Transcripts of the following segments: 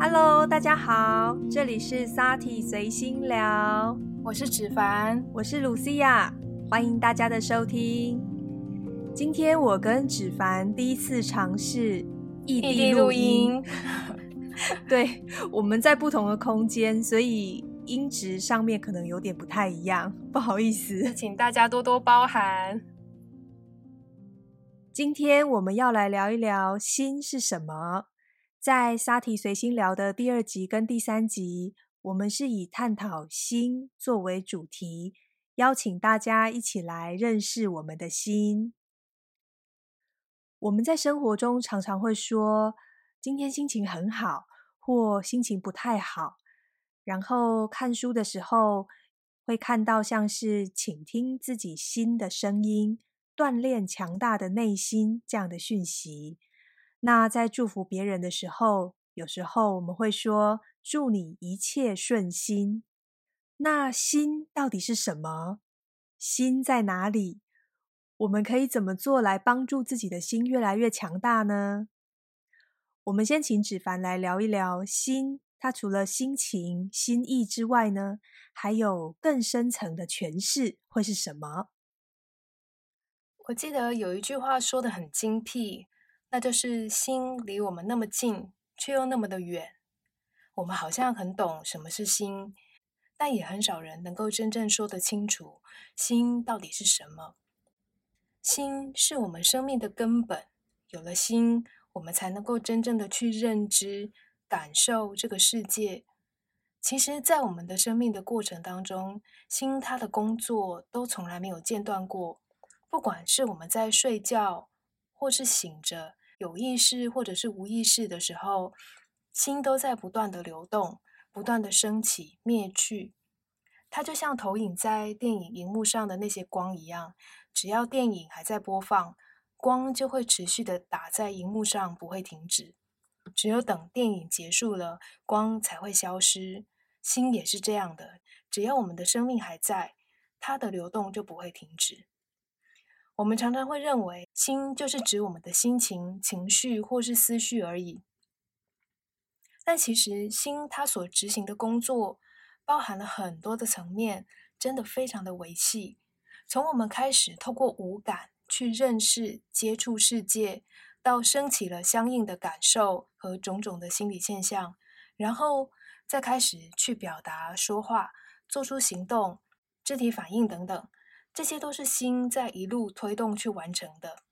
Hello，大家好，这里是 Sati 随心聊，我是芷凡，我是露西亚，欢迎大家的收听。今天我跟芷凡第一次尝试异地录音，对，我们在不同的空间，所以音质上面可能有点不太一样，不好意思，请大家多多包涵。今天我们要来聊一聊心是什么。在沙提随心聊的第二集跟第三集，我们是以探讨心作为主题，邀请大家一起来认识我们的心。我们在生活中常常会说，今天心情很好，或心情不太好。然后看书的时候，会看到像是倾听自己心的声音，锻炼强大的内心这样的讯息。那在祝福别人的时候，有时候我们会说“祝你一切顺心”。那心到底是什么？心在哪里？我们可以怎么做来帮助自己的心越来越强大呢？我们先请芷凡来聊一聊心。它除了心情、心意之外呢，还有更深层的诠释会是什么？我记得有一句话说的很精辟。那就是心离我们那么近，却又那么的远。我们好像很懂什么是心，但也很少人能够真正说得清楚心到底是什么。心是我们生命的根本，有了心，我们才能够真正的去认知、感受这个世界。其实，在我们的生命的过程当中，心它的工作都从来没有间断过，不管是我们在睡觉，或是醒着。有意识或者是无意识的时候，心都在不断的流动，不断的升起、灭去。它就像投影在电影荧幕上的那些光一样，只要电影还在播放，光就会持续的打在荧幕上，不会停止。只有等电影结束了，光才会消失。心也是这样的，只要我们的生命还在，它的流动就不会停止。我们常常会认为，心就是指我们的心情、情绪或是思绪而已。但其实，心它所执行的工作，包含了很多的层面，真的非常的维系。从我们开始透过五感去认识、接触世界，到升起了相应的感受和种种的心理现象，然后再开始去表达、说话、做出行动、肢体反应等等。这些都是心在一路推动去完成的。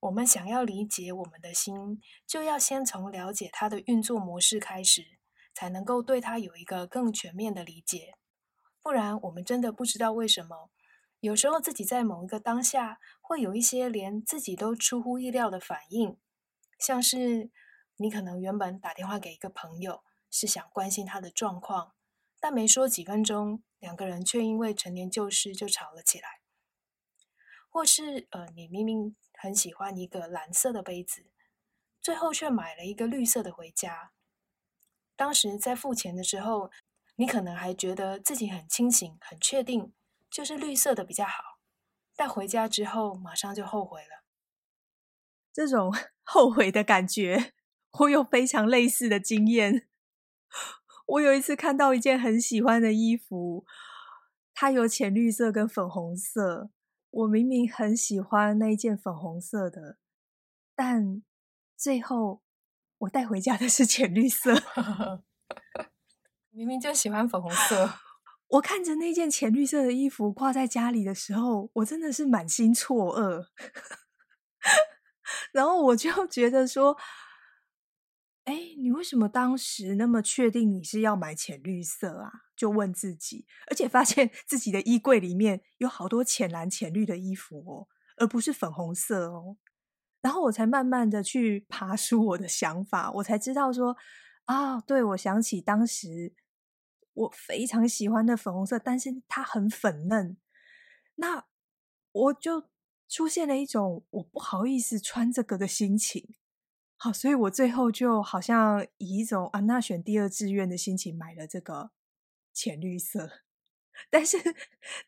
我们想要理解我们的心，就要先从了解它的运作模式开始，才能够对它有一个更全面的理解。不然，我们真的不知道为什么，有时候自己在某一个当下会有一些连自己都出乎意料的反应，像是你可能原本打电话给一个朋友，是想关心他的状况。但没说几分钟，两个人却因为陈年旧事就吵了起来。或是呃，你明明很喜欢一个蓝色的杯子，最后却买了一个绿色的回家。当时在付钱的时候，你可能还觉得自己很清醒、很确定，就是绿色的比较好。但回家之后，马上就后悔了。这种 后悔的感觉，我有非常类似的经验。我有一次看到一件很喜欢的衣服，它有浅绿色跟粉红色。我明明很喜欢那一件粉红色的，但最后我带回家的是浅绿色。明明就喜欢粉红色。我看着那件浅绿色的衣服挂在家里的时候，我真的是满心错愕。然后我就觉得说。哎，你为什么当时那么确定你是要买浅绿色啊？就问自己，而且发现 自己的衣柜里面有好多浅蓝、浅绿的衣服哦，而不是粉红色哦。然后我才慢慢的去爬出我的想法，我才知道说啊，对我想起当时我非常喜欢的粉红色，但是它很粉嫩，那我就出现了一种我不好意思穿这个的心情。好，所以我最后就好像以一种啊，那选第二志愿的心情买了这个浅绿色。但是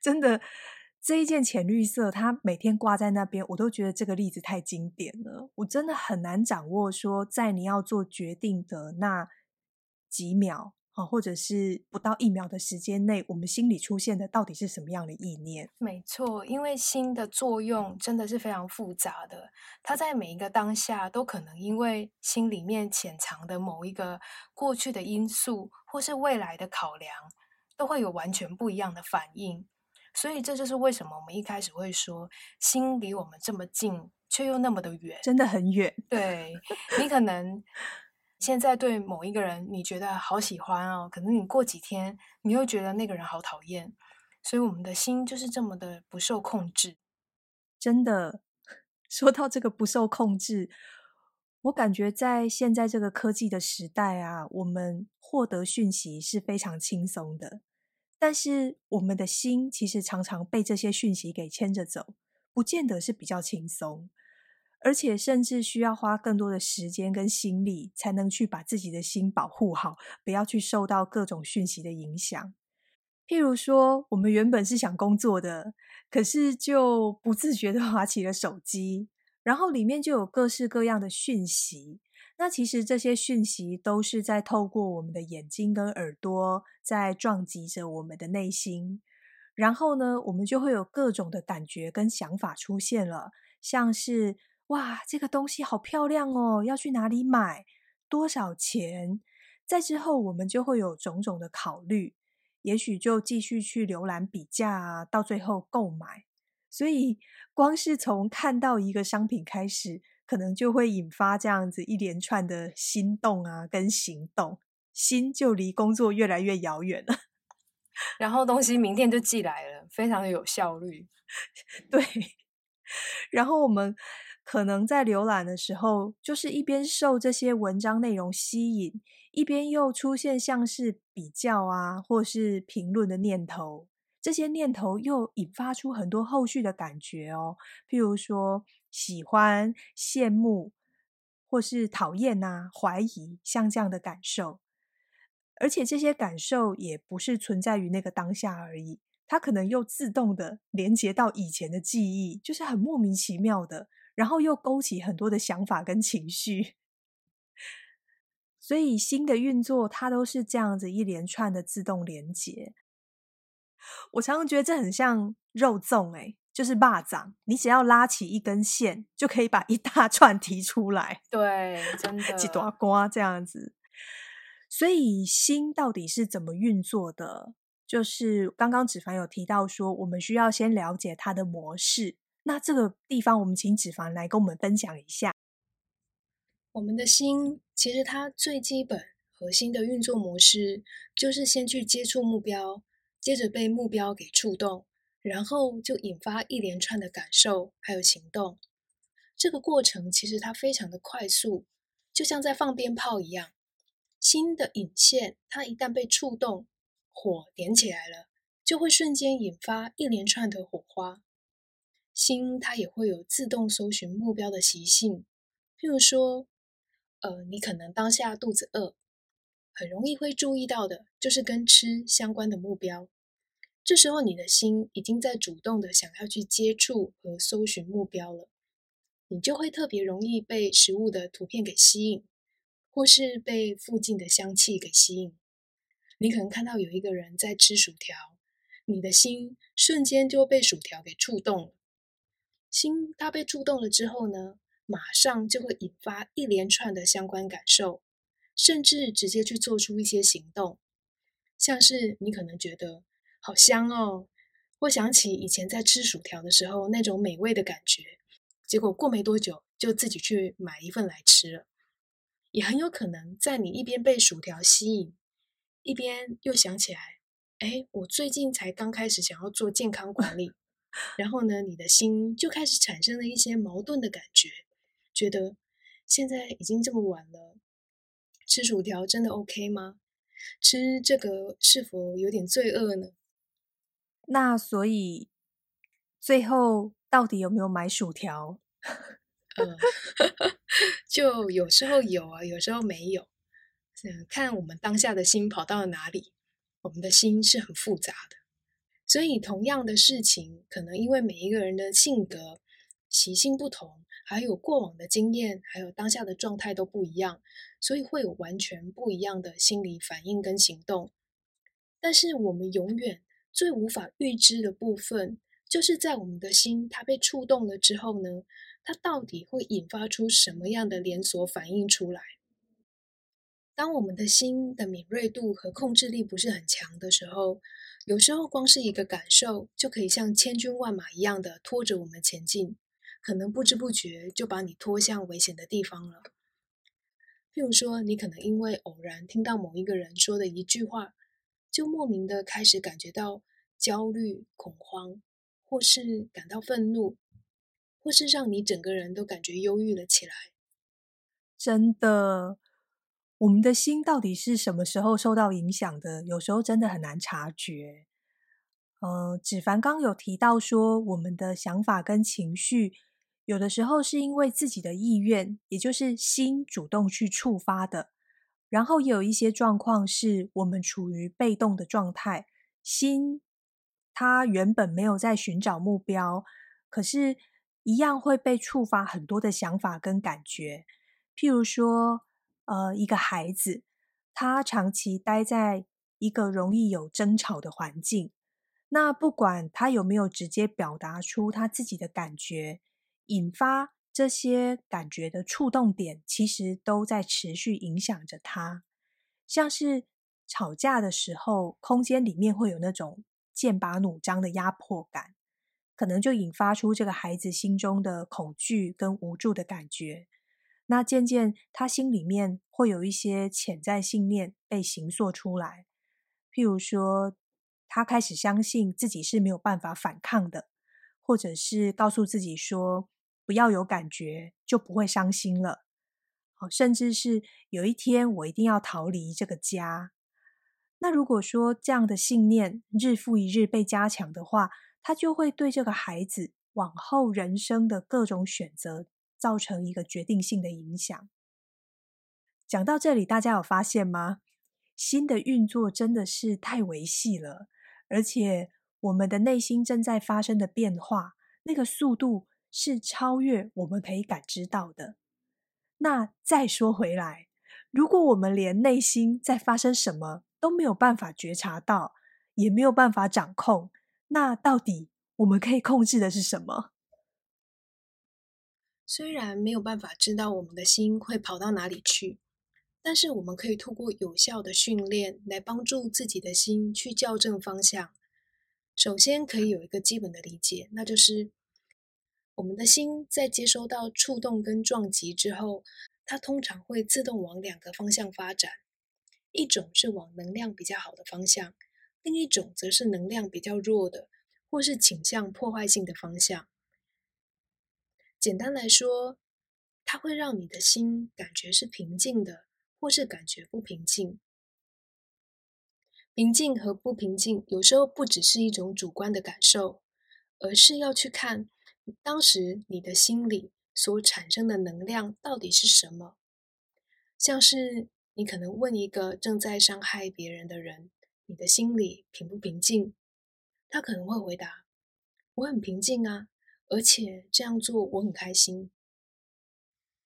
真的这一件浅绿色，它每天挂在那边，我都觉得这个例子太经典了。我真的很难掌握说，在你要做决定的那几秒啊，或者是不到一秒的时间内，我们心里出现的到底是什么样的意念？没错，因为心的作用真的是非常复杂的，它在每一个当下都可能因为心里面潜藏的某一个过去的因素，或是未来的考量，都会有完全不一样的反应。所以这就是为什么我们一开始会说，心离我们这么近。却又那么的远，真的很远。对你可能现在对某一个人你觉得好喜欢哦，可能你过几天你又觉得那个人好讨厌。所以我们的心就是这么的不受控制。真的，说到这个不受控制，我感觉在现在这个科技的时代啊，我们获得讯息是非常轻松的，但是我们的心其实常常被这些讯息给牵着走，不见得是比较轻松。而且甚至需要花更多的时间跟心力，才能去把自己的心保护好，不要去受到各种讯息的影响。譬如说，我们原本是想工作的，可是就不自觉的划起了手机，然后里面就有各式各样的讯息。那其实这些讯息都是在透过我们的眼睛跟耳朵，在撞击着我们的内心。然后呢，我们就会有各种的感觉跟想法出现了，像是。哇，这个东西好漂亮哦！要去哪里买？多少钱？在之后，我们就会有种种的考虑，也许就继续去浏览比价，到最后购买。所以，光是从看到一个商品开始，可能就会引发这样子一连串的心动啊，跟行动，心就离工作越来越遥远了。然后东西明天就寄来了，非常有效率。对，然后我们。可能在浏览的时候，就是一边受这些文章内容吸引，一边又出现像是比较啊，或是评论的念头。这些念头又引发出很多后续的感觉哦，譬如说喜欢、羡慕，或是讨厌呐、怀疑，像这样的感受。而且这些感受也不是存在于那个当下而已，它可能又自动的连接到以前的记忆，就是很莫名其妙的。然后又勾起很多的想法跟情绪，所以新的运作它都是这样子一连串的自动连接。我常常觉得这很像肉粽，哎，就是蚂蚱，你只要拉起一根线，就可以把一大串提出来。对，真的几朵瓜这样子。所以心到底是怎么运作的？就是刚刚子凡有提到说，我们需要先了解它的模式。那这个地方，我们请脂肪来跟我们分享一下。我们的心其实它最基本核心的运作模式，就是先去接触目标，接着被目标给触动，然后就引发一连串的感受还有行动。这个过程其实它非常的快速，就像在放鞭炮一样。心的引线，它一旦被触动，火点起来了，就会瞬间引发一连串的火花。心它也会有自动搜寻目标的习性，譬如说，呃，你可能当下肚子饿，很容易会注意到的就是跟吃相关的目标。这时候你的心已经在主动的想要去接触和搜寻目标了，你就会特别容易被食物的图片给吸引，或是被附近的香气给吸引。你可能看到有一个人在吃薯条，你的心瞬间就被薯条给触动了。心它被触动了之后呢，马上就会引发一连串的相关感受，甚至直接去做出一些行动，像是你可能觉得好香哦，或想起以前在吃薯条的时候那种美味的感觉，结果过没多久就自己去买一份来吃了，也很有可能在你一边被薯条吸引，一边又想起来，哎，我最近才刚开始想要做健康管理。然后呢，你的心就开始产生了一些矛盾的感觉，觉得现在已经这么晚了，吃薯条真的 OK 吗？吃这个是否有点罪恶呢？那所以最后到底有没有买薯条？嗯 就有时候有啊，有时候没有，看我们当下的心跑到了哪里。我们的心是很复杂的。所以，同样的事情，可能因为每一个人的性格、习性不同，还有过往的经验，还有当下的状态都不一样，所以会有完全不一样的心理反应跟行动。但是我们永远最无法预知的部分，就是在我们的心它被触动了之后呢，它到底会引发出什么样的连锁反应出来？当我们的心的敏锐度和控制力不是很强的时候，有时候光是一个感受就可以像千军万马一样的拖着我们前进。可能不知不觉就把你拖向危险的地方了。譬如说，你可能因为偶然听到某一个人说的一句话，就莫名的开始感觉到焦虑、恐慌，或是感到愤怒，或是让你整个人都感觉忧郁了起来。真的，我们的心到底是什么时候受到影响的？有时候真的很难察觉。呃，芷凡刚有提到说，我们的想法跟情绪。有的时候是因为自己的意愿，也就是心主动去触发的；然后也有一些状况是我们处于被动的状态，心它原本没有在寻找目标，可是，一样会被触发很多的想法跟感觉。譬如说，呃，一个孩子，他长期待在一个容易有争吵的环境，那不管他有没有直接表达出他自己的感觉。引发这些感觉的触动点，其实都在持续影响着他。像是吵架的时候，空间里面会有那种剑拔弩张的压迫感，可能就引发出这个孩子心中的恐惧跟无助的感觉。那渐渐，他心里面会有一些潜在信念被形塑出来，譬如说，他开始相信自己是没有办法反抗的，或者是告诉自己说。不要有感觉，就不会伤心了。好，甚至是有一天我一定要逃离这个家。那如果说这样的信念日复一日被加强的话，他就会对这个孩子往后人生的各种选择造成一个决定性的影响。讲到这里，大家有发现吗？心的运作真的是太维系了，而且我们的内心正在发生的变化，那个速度。是超越我们可以感知到的。那再说回来，如果我们连内心在发生什么都没有办法觉察到，也没有办法掌控，那到底我们可以控制的是什么？虽然没有办法知道我们的心会跑到哪里去，但是我们可以透过有效的训练来帮助自己的心去校正方向。首先，可以有一个基本的理解，那就是。我们的心在接收到触动跟撞击之后，它通常会自动往两个方向发展，一种是往能量比较好的方向，另一种则是能量比较弱的，或是倾向破坏性的方向。简单来说，它会让你的心感觉是平静的，或是感觉不平静。平静和不平静有时候不只是一种主观的感受，而是要去看。当时你的心里所产生的能量到底是什么？像是你可能问一个正在伤害别人的人：“你的心里平不平静？”他可能会回答：“我很平静啊，而且这样做我很开心。”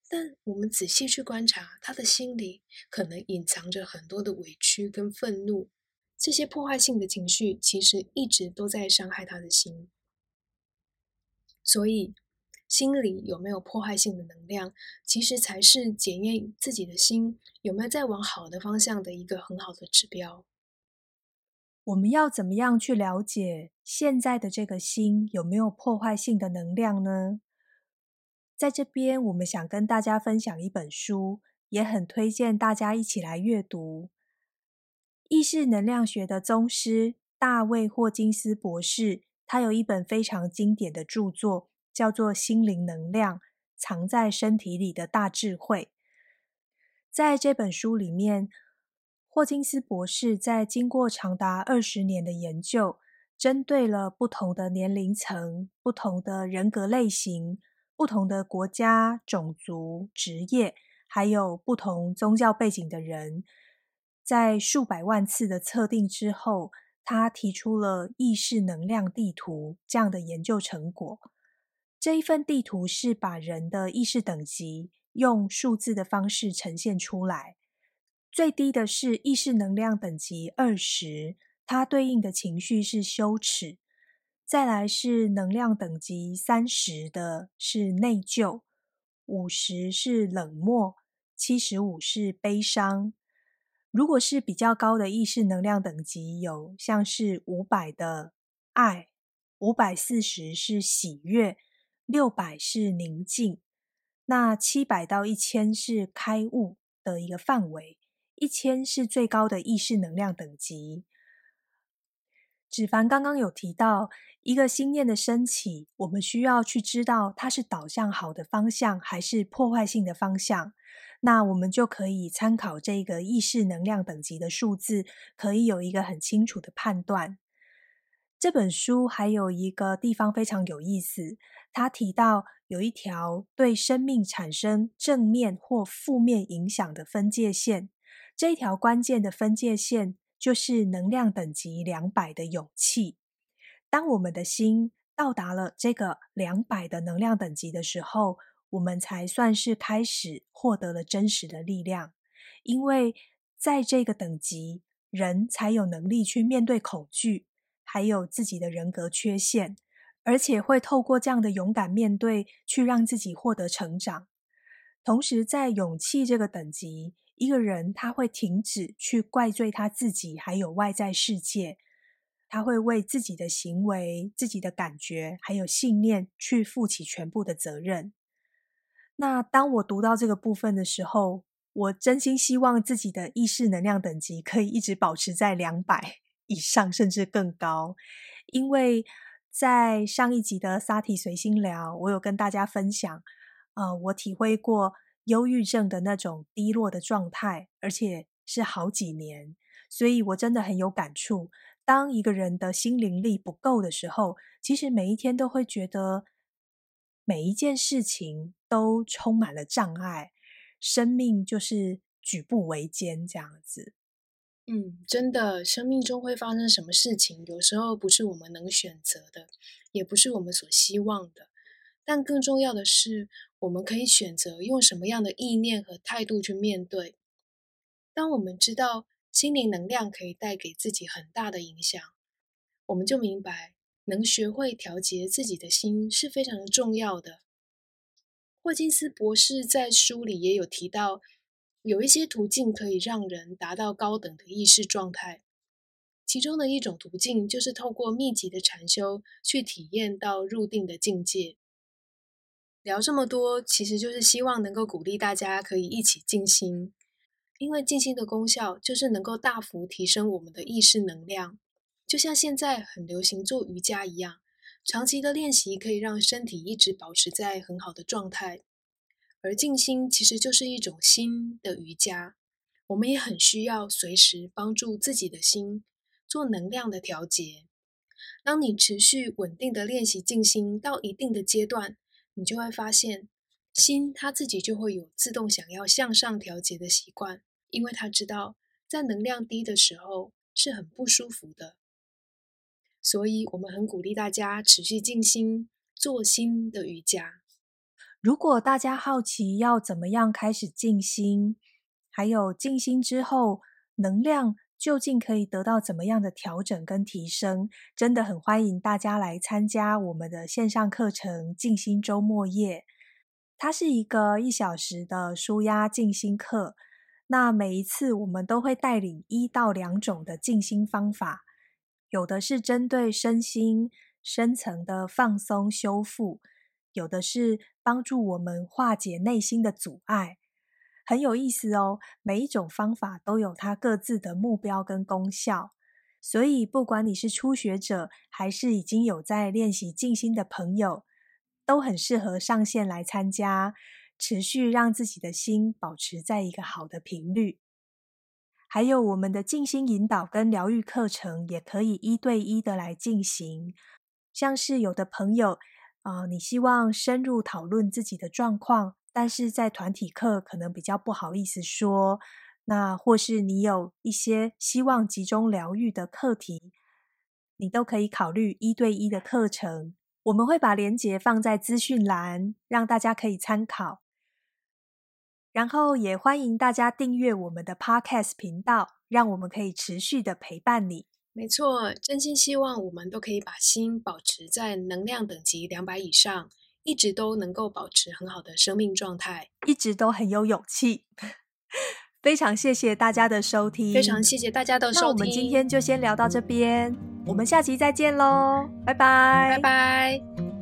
但我们仔细去观察，他的心里可能隐藏着很多的委屈跟愤怒，这些破坏性的情绪其实一直都在伤害他的心。所以，心里有没有破坏性的能量，其实才是检验自己的心有没有在往好的方向的一个很好的指标。我们要怎么样去了解现在的这个心有没有破坏性的能量呢？在这边，我们想跟大家分享一本书，也很推荐大家一起来阅读。意识能量学的宗师大卫霍金斯博士。他有一本非常经典的著作，叫做《心灵能量：藏在身体里的大智慧》。在这本书里面，霍金斯博士在经过长达二十年的研究，针对了不同的年龄层、不同的人格类型、不同的国家、种族、职业，还有不同宗教背景的人，在数百万次的测定之后。他提出了意识能量地图这样的研究成果。这一份地图是把人的意识等级用数字的方式呈现出来。最低的是意识能量等级二十，它对应的情绪是羞耻；再来是能量等级三十的是内疚，五十是冷漠，七十五是悲伤。如果是比较高的意识能量等级，有像是五百的爱，五百四十是喜悦，六百是宁静，那七百到一千是开悟的一个范围，一千是最高的意识能量等级。芷凡刚刚有提到，一个心念的升起，我们需要去知道它是导向好的方向，还是破坏性的方向。那我们就可以参考这个意识能量等级的数字，可以有一个很清楚的判断。这本书还有一个地方非常有意思，他提到有一条对生命产生正面或负面影响的分界线，这一条关键的分界线就是能量等级两百的勇气。当我们的心到达了这个两百的能量等级的时候，我们才算是开始获得了真实的力量，因为在这个等级，人才有能力去面对恐惧，还有自己的人格缺陷，而且会透过这样的勇敢面对，去让自己获得成长。同时，在勇气这个等级，一个人他会停止去怪罪他自己，还有外在世界，他会为自己的行为、自己的感觉还有信念去负起全部的责任。那当我读到这个部分的时候，我真心希望自己的意识能量等级可以一直保持在两百 以上，甚至更高。因为在上一集的萨提随心聊，我有跟大家分享，呃，我体会过忧郁症的那种低落的状态，而且是好几年，所以我真的很有感触。当一个人的心灵力不够的时候，其实每一天都会觉得。每一件事情都充满了障碍，生命就是举步维艰这样子。嗯，真的，生命中会发生什么事情，有时候不是我们能选择的，也不是我们所希望的。但更重要的是，我们可以选择用什么样的意念和态度去面对。当我们知道心灵能量可以带给自己很大的影响，我们就明白。能学会调节自己的心是非常的重要的。霍金斯博士在书里也有提到，有一些途径可以让人达到高等的意识状态。其中的一种途径就是透过密集的禅修去体验到入定的境界。聊这么多，其实就是希望能够鼓励大家可以一起静心，因为静心的功效就是能够大幅提升我们的意识能量。就像现在很流行做瑜伽一样，长期的练习可以让身体一直保持在很好的状态。而静心其实就是一种心的瑜伽，我们也很需要随时帮助自己的心做能量的调节。当你持续稳定的练习静心到一定的阶段，你就会发现心它自己就会有自动想要向上调节的习惯，因为它知道在能量低的时候是很不舒服的。所以，我们很鼓励大家持续静心做心的瑜伽。如果大家好奇要怎么样开始静心，还有静心之后能量究竟可以得到怎么样的调整跟提升，真的很欢迎大家来参加我们的线上课程静心周末夜。它是一个一小时的舒压静心课。那每一次我们都会带领一到两种的静心方法。有的是针对身心深层的放松修复，有的是帮助我们化解内心的阻碍，很有意思哦。每一种方法都有它各自的目标跟功效，所以不管你是初学者，还是已经有在练习静心的朋友，都很适合上线来参加，持续让自己的心保持在一个好的频率。还有我们的静心引导跟疗愈课程，也可以一对一的来进行。像是有的朋友，啊，你希望深入讨论自己的状况，但是在团体课可能比较不好意思说。那或是你有一些希望集中疗愈的课题，你都可以考虑一对一的课程。我们会把链接放在资讯栏，让大家可以参考。然后也欢迎大家订阅我们的 Podcast 频道，让我们可以持续的陪伴你。没错，真心希望我们都可以把心保持在能量等级两百以上，一直都能够保持很好的生命状态，一直都很有勇气。非常谢谢大家的收听，非常谢谢大家的收听。那我们今天就先聊到这边，我们下期再见喽，拜拜，拜拜。